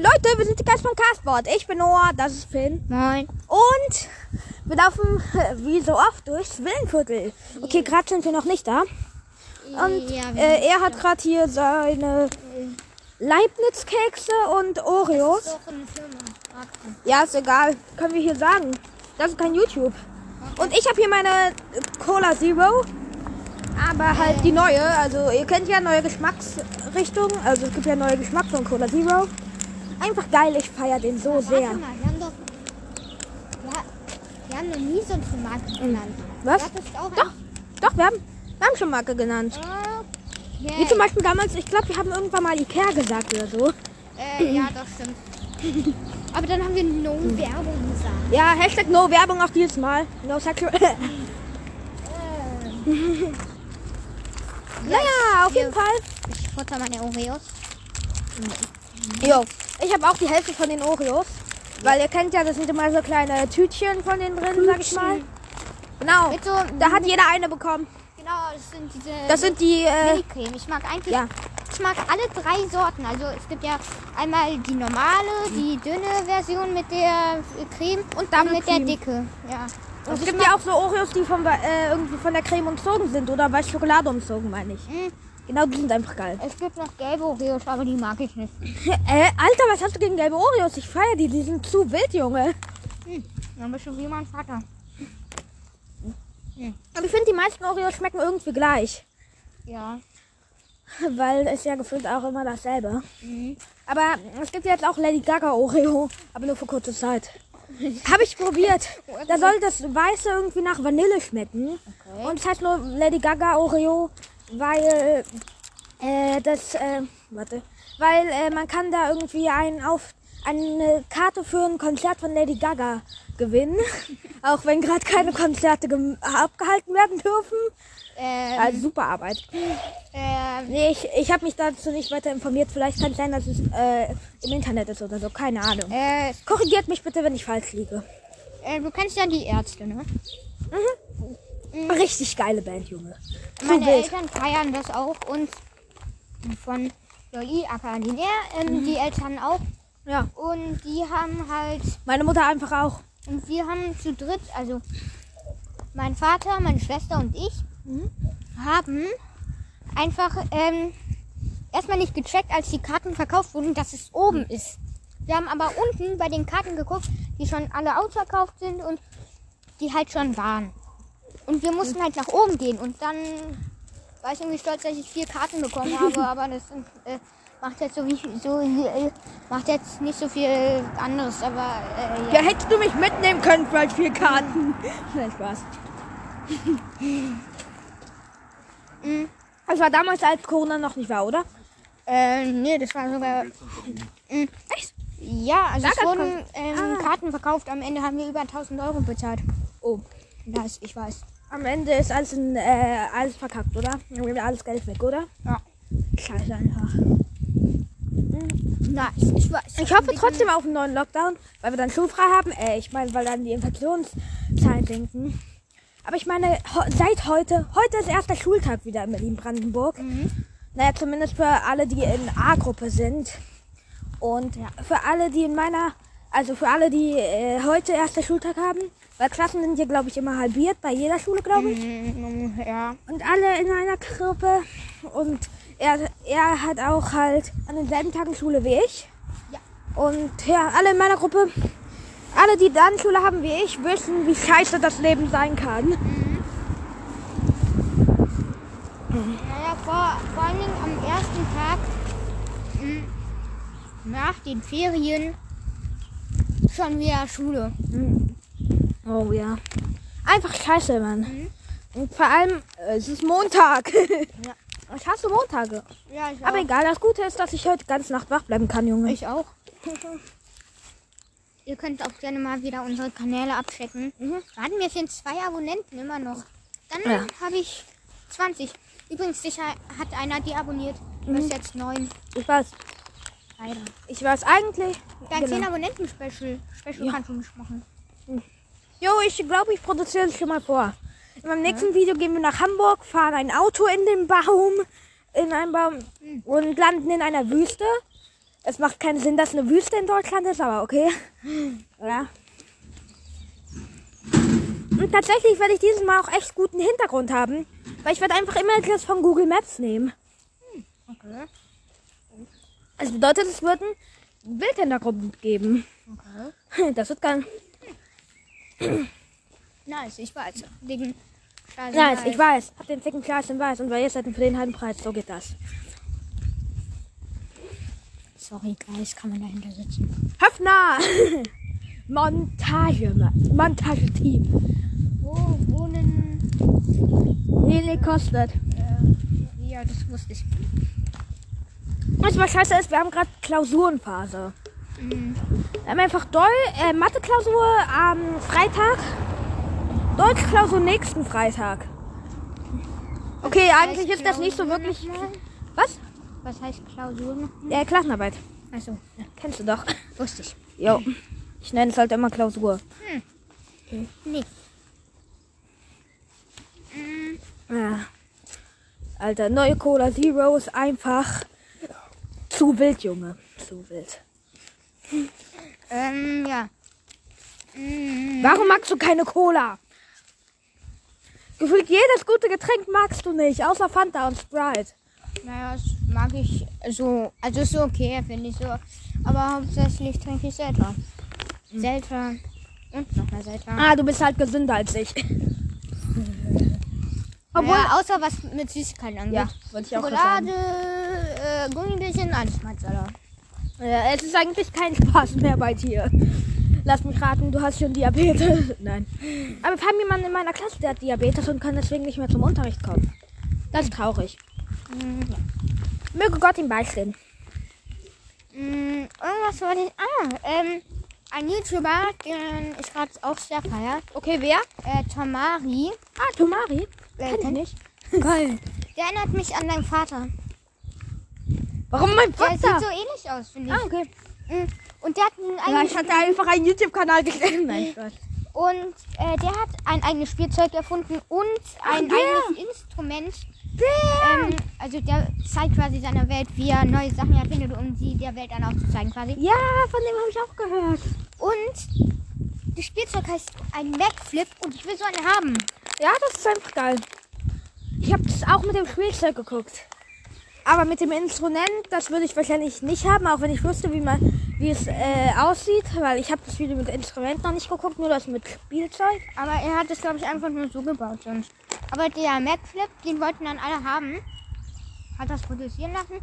Leute, wir sind die Geist vom Castboard. Ich bin Noah, das ist Finn. Moin. Und wir laufen, wie so oft, durchs Villenviertel. Okay, gerade sind wir noch nicht da. Und ja, äh, er hat gerade hier seine Leibniz-Kekse und Oreos. doch eine Firma. Warte. Ja, ist egal. Können wir hier sagen. Das ist kein YouTube. Und ich habe hier meine Cola Zero. Aber halt die neue. Also ihr kennt ja neue Geschmacksrichtungen. Also es gibt ja neue Geschmack von Cola Zero. Einfach geil, ich feiere den so sehr. Warte mal, wir haben doch. Wir, haben noch nie so eine Marke genannt. Was? Doch, doch, wir haben, wir haben schon Marke genannt. ein- Wie zum Beispiel damals, ich glaube, wir haben irgendwann mal Ikea gesagt oder so. Äh, ja, das stimmt. Aber dann haben wir No Werbung gesagt. Ja, Hashtag No Werbung auch dieses Mal. No sexual. naja, auf jeden. Fall. Ich futter meine Oreos. Jo, ich habe auch die Hälfte von den Oreos. Weil ihr kennt ja, das sind immer so kleine Tütchen von denen drin, sag ich mal. Genau. So, Da hat jeder eine bekommen. genau, das sind diese Das sind die, äh. Ich mag eigentlich, ja. ich mag alle drei Sorten. Also es gibt ja einmal die normale, die dünne Version mit der äh, Creme Und Double mit der Cream. dicke. Ja. Und Also es gibt ja auch so Oreos, die von, äh, irgendwie von der Creme umzogen sind oder bei Schokolade umzogen, meine ich. Mm, Genau, die sind einfach geil. Es gibt noch gelbe Oreos, aber die mag ich nicht. Äh, Alter, was hast du gegen gelbe Oreos? Ich feiere die, die sind zu wild, Junge. Dann bist du wie mein Vater. Aber ich finde, die meisten Oreos schmecken irgendwie gleich. Ja. Weil es ja gefühlt auch immer dasselbe. Mhm. Aber es gibt jetzt auch Lady Gaga Oreo, aber nur für kurze Zeit. Habe ich probiert. Da soll das Weiße irgendwie nach Vanille schmecken. Okay. Und es heißt nur Lady Gaga Oreo, weil äh, das, äh, warte, weil äh, man kann da irgendwie ein, auf, eine Karte für ein Konzert von Lady Gaga gewinnen. auch wenn gerade keine Konzerte abgehalten werden dürfen. Ähm, Also super Arbeit. ähm, Nee, ich, ich habe mich dazu nicht weiter informiert. Vielleicht kann es sein, dass es äh, im Internet ist oder so. Keine Ahnung. äh, Korrigiert mich bitte, wenn ich falsch liege. äh, du kennst ja die Ärzte, ne? Richtig geile Band, Junge. Meine wild. Eltern feiern das auch und von JI Akademie, ähm, die Eltern auch. Ja, Und die haben halt, meine Mutter einfach auch. und wir haben zu dritt, also mein Vater, meine Schwester und ich, haben einfach ähm, erstmal nicht gecheckt, als die Karten verkauft wurden, dass es oben ist. Wir haben aber unten bei den Karten geguckt, die schon alle ausverkauft sind und die halt schon waren. Und wir mussten halt nach oben gehen und dann war ich irgendwie stolz, dass ich vier Karten bekommen habe, aber das äh, macht jetzt so wie so äh, macht jetzt nicht so viel anderes, aber äh, Ja, hättest du mich mitnehmen können für halt vier Karten. Nein, Spaß. Das war damals, als Corona noch nicht war, oder? Äh, nee, das war sogar. Mm, Echt? Ja, also Sag es wurden ähm, Ah. Karten verkauft. Am Ende haben wir über 1000 Euro bezahlt. Oh. Das, ich weiß. Am Ende ist alles, in, äh, alles verkackt, oder? Dann geht alles Geld weg, oder? Ja. Scheiße einfach. Nice, ich weiß. Ich hoffe trotzdem auf einen neuen Lockdown, weil wir dann schulfrei haben. Äh, ich meine, weil dann die Infektionszahlen sinken. Aber ich meine, seit heute, heute ist erster Schultag wieder in Berlin-Brandenburg. Naja, zumindest für alle, die in A-Gruppe sind. Und für alle, die in meiner, also für alle, die äh, heute erster Schultag haben. Weil Klassen sind hier, glaube ich, immer halbiert, bei jeder Schule, glaube ich. Mm, Ja. Und alle in einer Gruppe. Und er, er hat auch halt an denselben Tagen Schule wie ich. Ja. Und ja, alle in meiner Gruppe, alle, die dann Schule haben wie ich, wissen, wie scheiße das Leben sein kann. Naja, vor, vor allen Dingen am ersten Tag mm, nach den Ferien schon wieder Schule. Oh ja. Einfach scheiße, Mann. Und vor allem, äh, es ist Montag. Ja. Ich hasse Montage. Ja, ich Aber egal, das Gute ist, dass ich heute ganze Nacht wach bleiben kann, Junge. Ich auch. Ihr könnt auch gerne mal wieder unsere Kanäle abchecken. Warten wir sind zwei Abonnenten immer noch. Dann Ja. habe ich 20. Übrigens, sicher hat einer die abonniert. Das ist jetzt neun. Ich weiß. Leider. Ich weiß eigentlich. Dein Genau. 10 Abonnenten-Special. Special Ja. kannst du nicht machen. Jo, ich glaube, ich produziere es schon mal vor. In meinem nächsten Video gehen wir nach Hamburg, fahren ein Auto in den Baum, in einen Baum und landen in einer Wüste. Es macht keinen Sinn, dass eine Wüste in Deutschland ist, aber okay. Ja. Und tatsächlich werde ich dieses Mal auch echt guten Hintergrund haben, weil ich werde einfach immer das von Google Maps nehmen. Okay. Das bedeutet, es wird einen Bildhintergrund geben. Okay. Das wird geil. Nice, ich weiß. Wegen Scheiße. Jetzt, ich weiß. Hab den ficken Glas in weiß und weil ihr seid für den halben Preis. So geht das. Sorry, Guys, kann man dahinter sitzen. Höfner! Montage, Montage-Team. Wo wohnen. Viel kostet? Äh, ja, das wusste ich. Was mal scheiße ist, wir haben gerade Klausurenphase. Mhm. Wir haben einfach Deu äh, Mathe-Klausur am Freitag. Deutsch-Klausur nächsten Freitag. Okay, eigentlich ist das nicht so wirklich. nochmal? Was? Was heißt Klausur noch? Ja, Klassenarbeit. Achso, Ja, kennst du doch. wusste ich. Jo. Ich nenne es halt immer Klausur. Nee. Ja. Alter, neue Cola Zero ist einfach zu wild, Junge. Zu wild. Ähm, ja. Mhm. Warum magst du keine Cola? Gefühlt jedes gute Getränk magst du nicht, außer Fanta und Sprite. Naja, das mag ich so. Also ist so okay, finde ich so. Aber hauptsächlich trinke ich Selter. Selter und noch mehr Selter. Ah, du bist halt gesünder als ich. Obwohl. Naja, außer was mit Süßigkeiten angeht. Ja, wollte ich auch Schokolade, sagen. äh, Gummibärchen, alles mal Salat. Ja, es ist eigentlich kein Spaß mehr bei dir. Lass mich raten, du hast schon Diabetes. Nein. Aber wir haben jemanden in meiner Klasse, der hat Diabetes und kann deswegen nicht mehr zum Unterricht kommen. Das ist traurig. Mhm. Möge Gott ihm beistehen. Mm, irgendwas wollte ich. Ah, ähm, ein YouTuber, den ich gerade auch sehr feier. Okay, wer? Äh, Tamari. Ah, Tomari. Äh, Kenn ich nicht. Geil. Der erinnert mich an deinen Vater. Warum mein Der sieht Vater? so ähnlich aus, finde ich. Ah, okay. Mm, Und der hat ein Ja, eigenes ich hatte einfach einen YouTube-Kanal gestellt. Nein, Spaß. Und äh, der hat ein eigenes Spielzeug erfunden und ein der. eigenes Instrument. Ähm, also der zeigt quasi seiner Welt, wie er neue Sachen erfindet, um sie der Welt dann auch zu zeigen quasi. Ja, von dem habe ich auch gehört. Und das Spielzeug heißt ein Backflip und ich will so einen haben. Ja, das ist einfach geil. Ich habe das auch mit dem Spielzeug geguckt. Aber mit dem Instrument, das würde ich wahrscheinlich nicht haben, auch wenn ich wusste, wie man, wie es äh, aussieht, weil ich habe das Video mit Instrument noch nicht geguckt, nur das mit Spielzeug. Aber er hat es, glaube ich, einfach nur so gebaut sonst. Aber der Backflip, den wollten dann alle haben. Hat das produzieren lassen.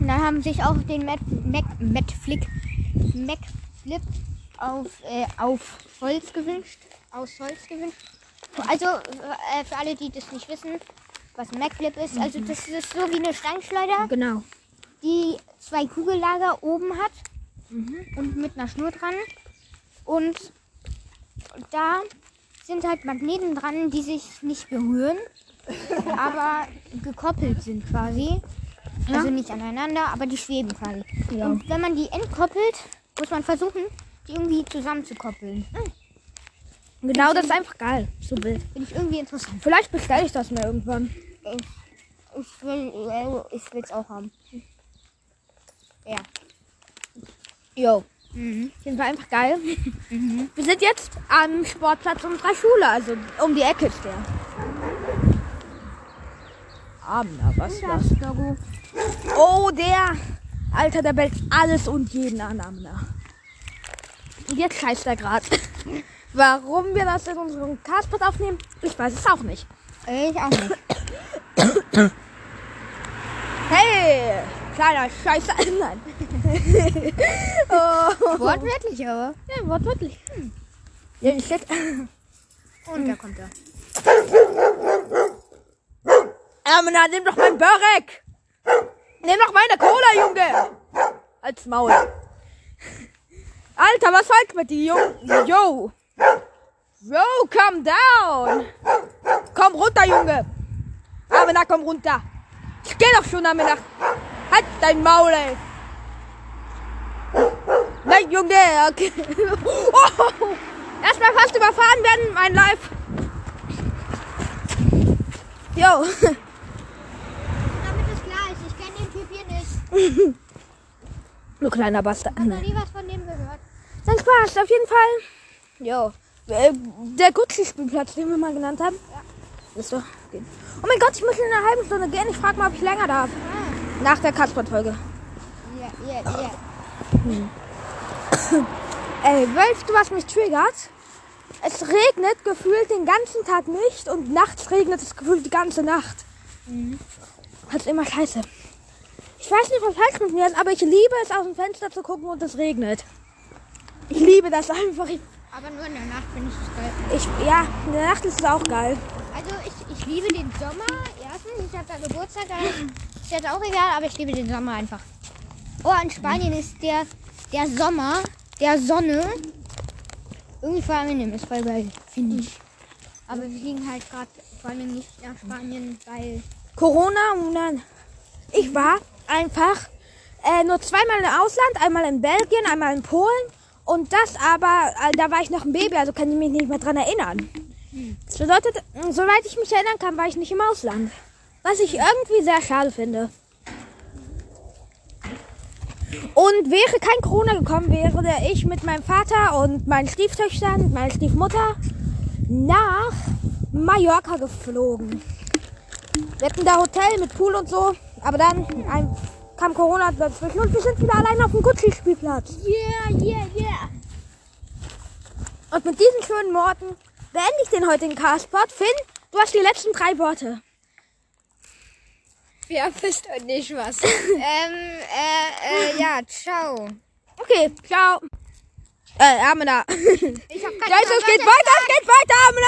Und dann haben sich auch den Mac, Mac, Macflip, Macflip auf, äh, auf Holz gewünscht. Aus Holz gewünscht. Also äh, für alle, die das nicht wissen, was ein Macflip ist. Also das ist so wie eine Steinschleuder, Genau. die zwei Kugellager oben hat und mit einer Schnur dran. Und da sind halt Magneten dran, die sich nicht berühren, aber gekoppelt sind quasi. Also nicht aneinander, aber die schweben quasi. Ja. Und wenn man die entkoppelt, muss man versuchen, die irgendwie zusammenzukoppeln. Genau, das ist einfach geil. So wild. Finde ich irgendwie interessant. Vielleicht bestelle ich das mir irgendwann. Ich will äh, ich will's auch haben. Ja. Jo. Mhm. Jeden Fall einfach geil. Wir sind jetzt am Sportplatz unserer Schule, also um die Ecke ist der. Abender, was Logo. Oh, der! Alter, der bellt alles und jeden an Amna. Und jetzt scheißt er gerade. Warum wir das in unserem Castpot aufnehmen, ich weiß es auch nicht. Ich auch nicht. Hey! Kleiner Scheiße. Nein. oh. Wortwörtlich aber. Ja, wortwörtlich. Ja, shit. Und da kommt er. Amna, nimm doch mein Börek! Nimm doch meine Cola, Junge! Als Maul. Alter, was halt mit dir, Junge? Yo! Yo, calm down! Komm runter, Junge! Amina, komm runter! Ich geh doch schon, Amina! Halt dein Maul, ey! Nein, Junge! Okay. Oh, erstmal fast überfahren werden, mein Life! Yo! Damit ist klar ist, ich kenne den Typ hier nicht. Du kleiner Bastard. Ich habe noch nie was von dem gehört. Dann Spaß, auf jeden Fall. Jo. Äh, Der Gucci-Spielplatz, den wir mal genannt haben. Ja. Ist doch. Gehen. Oh mein Gott, ich muss in einer halben Stunde gehen. Ich frage mal, ob ich länger darf. Ah, Nach der Kasper-Folge. ja, ja, ja. Ey, weißt du, was mich triggert? Es regnet gefühlt den ganzen Tag nicht und nachts regnet es gefühlt die ganze Nacht. Das ist immer scheiße. Ich weiß nicht, was falsch mit mir ist, aber ich liebe es, aus dem Fenster zu gucken und es regnet. Ich liebe das einfach. Ich, Aber nur in der Nacht finde ich es geil. ich, ja, in der Nacht ist es auch geil. Also ich, ich liebe den Sommer. Erstens, ich habe da Geburtstag, da ist jetzt auch egal, aber ich liebe den Sommer einfach. Oh, in Spanien ist der, der Sommer, der Sonne, irgendwie vor allem ist voll geil, finde ich. Aber wir fliegen halt gerade vor allem nicht nach Spanien, weil Corona und dann. Ich war einfach äh, nur zweimal im Ausland, einmal in Belgien, einmal in Polen. Und das aber, äh, da war ich noch ein Baby, also kann ich mich nicht mehr dran erinnern. Das bedeutet, soweit ich mich erinnern kann, war ich nicht im Ausland. Was ich irgendwie sehr schade finde. Und wäre kein Corona gekommen, wäre ich mit meinem Vater und meinen Stieftöchtern, meiner Stiefmutter nach Mallorca geflogen. Wir hatten da Hotel mit Pool und so, aber dann ein, kam Corona dazwischen und wir sind wieder allein auf dem Gucci-Spielplatz. yeah, yeah, yeah. Und mit diesen schönen Worten beende ich den heutigen Castpot. Finn, du hast die letzten drei Worte. Ja, wisst ihr nicht was. ähm, äh, äh, ja, ciao. Okay, ciao. Äh, Amena. Ich hab keine Scheiße, es geht weiter, es geht weiter, Amena.